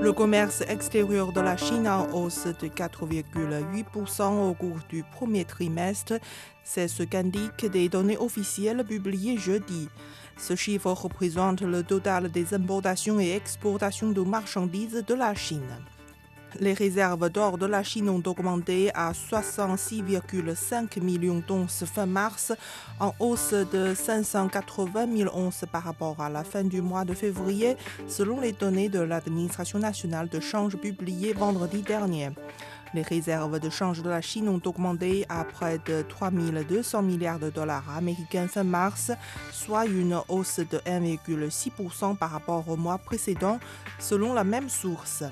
Le commerce extérieur de la Chine en hausse de 4,8% au cours du premier trimestre. C'est ce qu'indiquent des données officielles publiées jeudi. Ce chiffre représente le total des importations et exportations de marchandises de la Chine. Les réserves d'or de la Chine ont augmenté à 66,5 millions d'onces fin mars, en hausse de 580 000 onces par rapport à la fin du mois de février, selon les données de l'administration nationale de change publiées vendredi dernier. Les réserves de change de la Chine ont augmenté à près de 3 200 milliards de dollars américains fin mars, soit une hausse de 1,6% par rapport au mois précédent, selon la même source.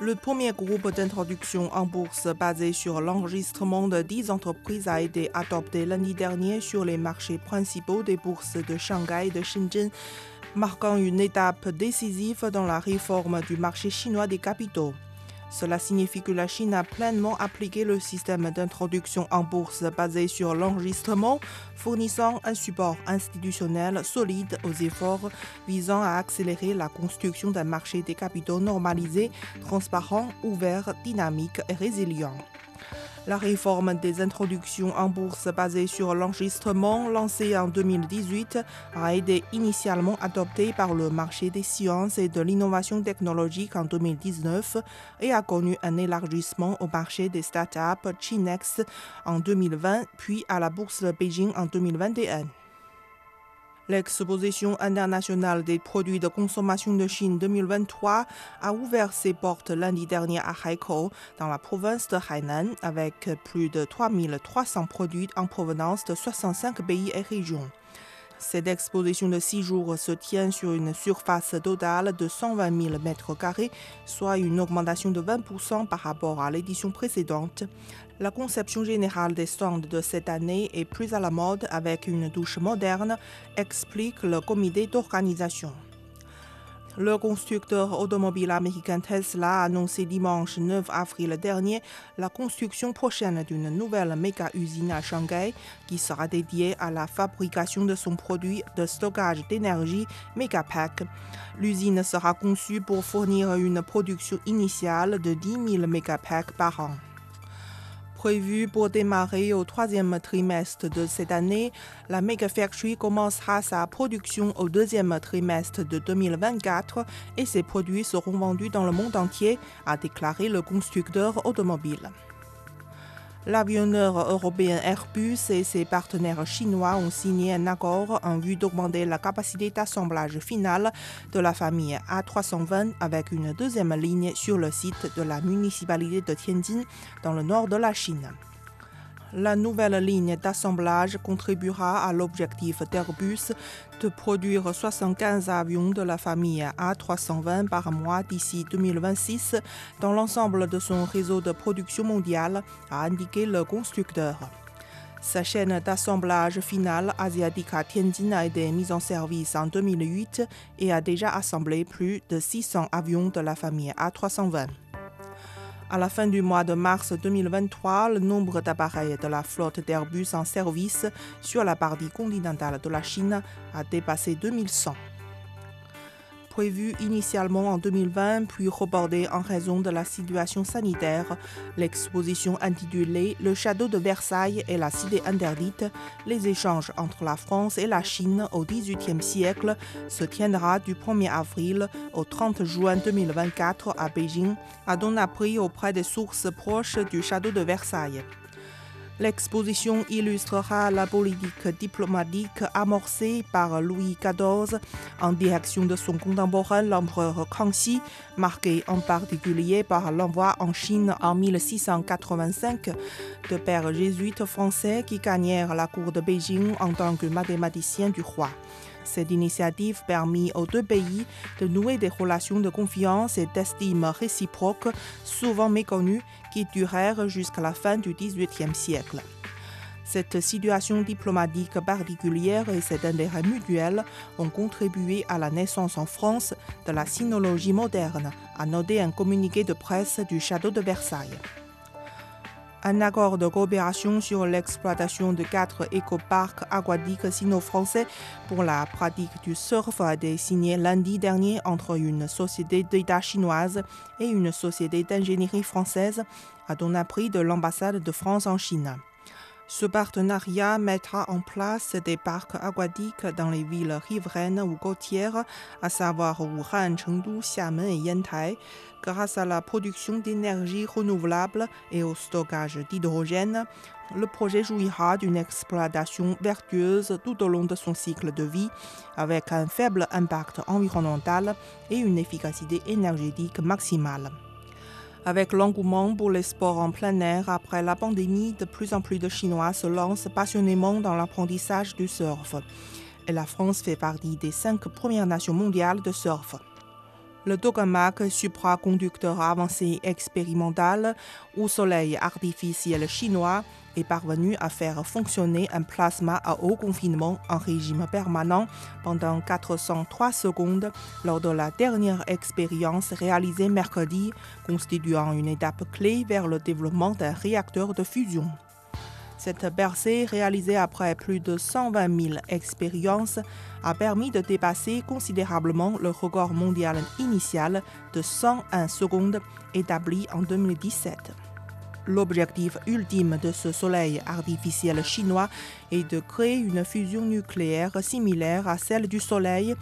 Le premier groupe d'introduction en bourse basé sur l'enregistrement de 10 entreprises a été adopté lundi dernier sur les marchés principaux des bourses de Shanghai et de Shenzhen, marquant une étape décisive dans la réforme du marché chinois des capitaux. Cela signifie que la Chine a pleinement appliqué le système d'introduction en bourse basé sur l'enregistrement, fournissant un support institutionnel solide aux efforts visant à accélérer la construction d'un marché des capitaux normalisé, transparent, ouvert, dynamique et résilient. La réforme des introductions en bourse basée sur l'enregistrement lancée en 2018 a été initialement adoptée par le marché des sciences et de l'innovation technologique en 2019 et a connu un élargissement au marché des startups Chinex en 2020 puis à la bourse de Beijing en 2021. L'exposition internationale des produits de consommation de Chine 2023 a ouvert ses portes lundi dernier à Haikou, dans la province de Hainan, avec plus de 3300 produits en provenance de 65 pays et régions. Cette exposition de six jours se tient sur une surface totale de 120 000 mètres carrés, soit une augmentation de 20% par rapport à l'édition précédente. La conception générale des stands de cette année est plus à la mode avec une douche moderne, explique le comité d'organisation. Le constructeur automobile américain Tesla a annoncé dimanche 9 avril dernier la construction prochaine d'une nouvelle méga-usine à Shanghai qui sera dédiée à la fabrication de son produit de stockage d'énergie Megapack. L'usine sera conçue pour fournir une production initiale de 10 000 mégapacks par an prévue pour démarrer au troisième trimestre de cette année, la Mega Factory commencera sa production au deuxième trimestre de 2024 et ses produits seront vendus dans le monde entier, a déclaré le constructeur automobile. L'avionneur européen Airbus et ses partenaires chinois ont signé un accord en vue d'augmenter la capacité d'assemblage finale de la famille A320 avec une deuxième ligne sur le site de la municipalité de Tianjin dans le nord de la Chine. La nouvelle ligne d'assemblage contribuera à l'objectif d'Airbus de produire 75 avions de la famille A320 par mois d'ici 2026 dans l'ensemble de son réseau de production mondiale, a indiqué le constructeur. Sa chaîne d'assemblage finale asiatique à Tianjin a été mise en service en 2008 et a déjà assemblé plus de 600 avions de la famille A320. À la fin du mois de mars 2023, le nombre d'appareils de la flotte d'Airbus en service sur la partie continentale de la Chine a dépassé 2100. Prévu initialement en 2020 puis reporté en raison de la situation sanitaire, l'exposition intitulée Le château de Versailles et la cité interdite, les échanges entre la France et la Chine au XVIIIe siècle se tiendra du 1er avril au 30 juin 2024 à Beijing, a donné appris auprès des sources proches du château de Versailles. L'exposition illustrera la politique diplomatique amorcée par Louis XIV en direction de son contemporain l'empereur Kangxi, marqué en particulier par l'envoi en Chine en 1685 de pères jésuites français qui gagnèrent la cour de Beijing en tant que mathématiciens du roi. Cette initiative permit aux deux pays de nouer des relations de confiance et d'estime réciproque, souvent méconnues, qui durèrent jusqu'à la fin du XVIIIe siècle. Cette situation diplomatique particulière et cet intérêt mutuel ont contribué à la naissance en France de la sinologie moderne, a noté un communiqué de presse du château de Versailles. Un accord de coopération sur l'exploitation de quatre écoparcs aquatiques sino-français pour la pratique du surf a été signé lundi dernier entre une société d'État chinoise et une société d'ingénierie française, a donné appris de l'ambassade de France en Chine. Ce partenariat mettra en place des parcs aquatiques dans les villes riveraines ou côtières, à savoir Wuhan, Chengdu, Xiamen et Yantai, grâce à la production d'énergie renouvelable et au stockage d'hydrogène. Le projet jouira d'une exploitation vertueuse tout au long de son cycle de vie, avec un faible impact environnemental et une efficacité énergétique maximale. Avec l'engouement pour les sports en plein air après la pandémie, de plus en plus de Chinois se lancent passionnément dans l'apprentissage du surf. Et la France fait partie des cinq premières nations mondiales de surf. Le tokamak supraconducteur avancé expérimental au soleil artificiel chinois est parvenu à faire fonctionner un plasma à haut confinement en régime permanent pendant 403 secondes lors de la dernière expérience réalisée mercredi, constituant une étape clé vers le développement d'un réacteur de fusion. Cette percée, réalisée après plus de 120 000 expériences, a permis de dépasser considérablement le record mondial initial de 101 secondes établi en 2017. L'objectif ultime de ce soleil artificiel chinois est de créer une fusion nucléaire similaire à celle du Soleil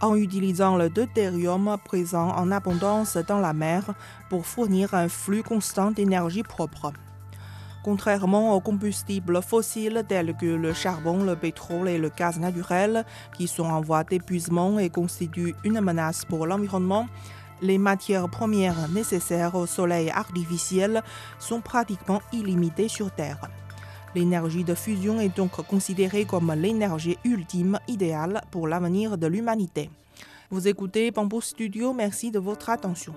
en utilisant le deutérium présent en abondance dans la mer pour fournir un flux constant d'énergie propre. Contrairement aux combustibles fossiles tels que le charbon, le pétrole et le gaz naturel, qui sont en voie d'épuisement et constituent une menace pour l'environnement, les matières premières nécessaires au soleil artificiel sont pratiquement illimitées sur Terre. L'énergie de fusion est donc considérée comme l'énergie ultime idéale pour l'avenir de l'humanité. Vous écoutez Bamboo Studio, merci de votre attention.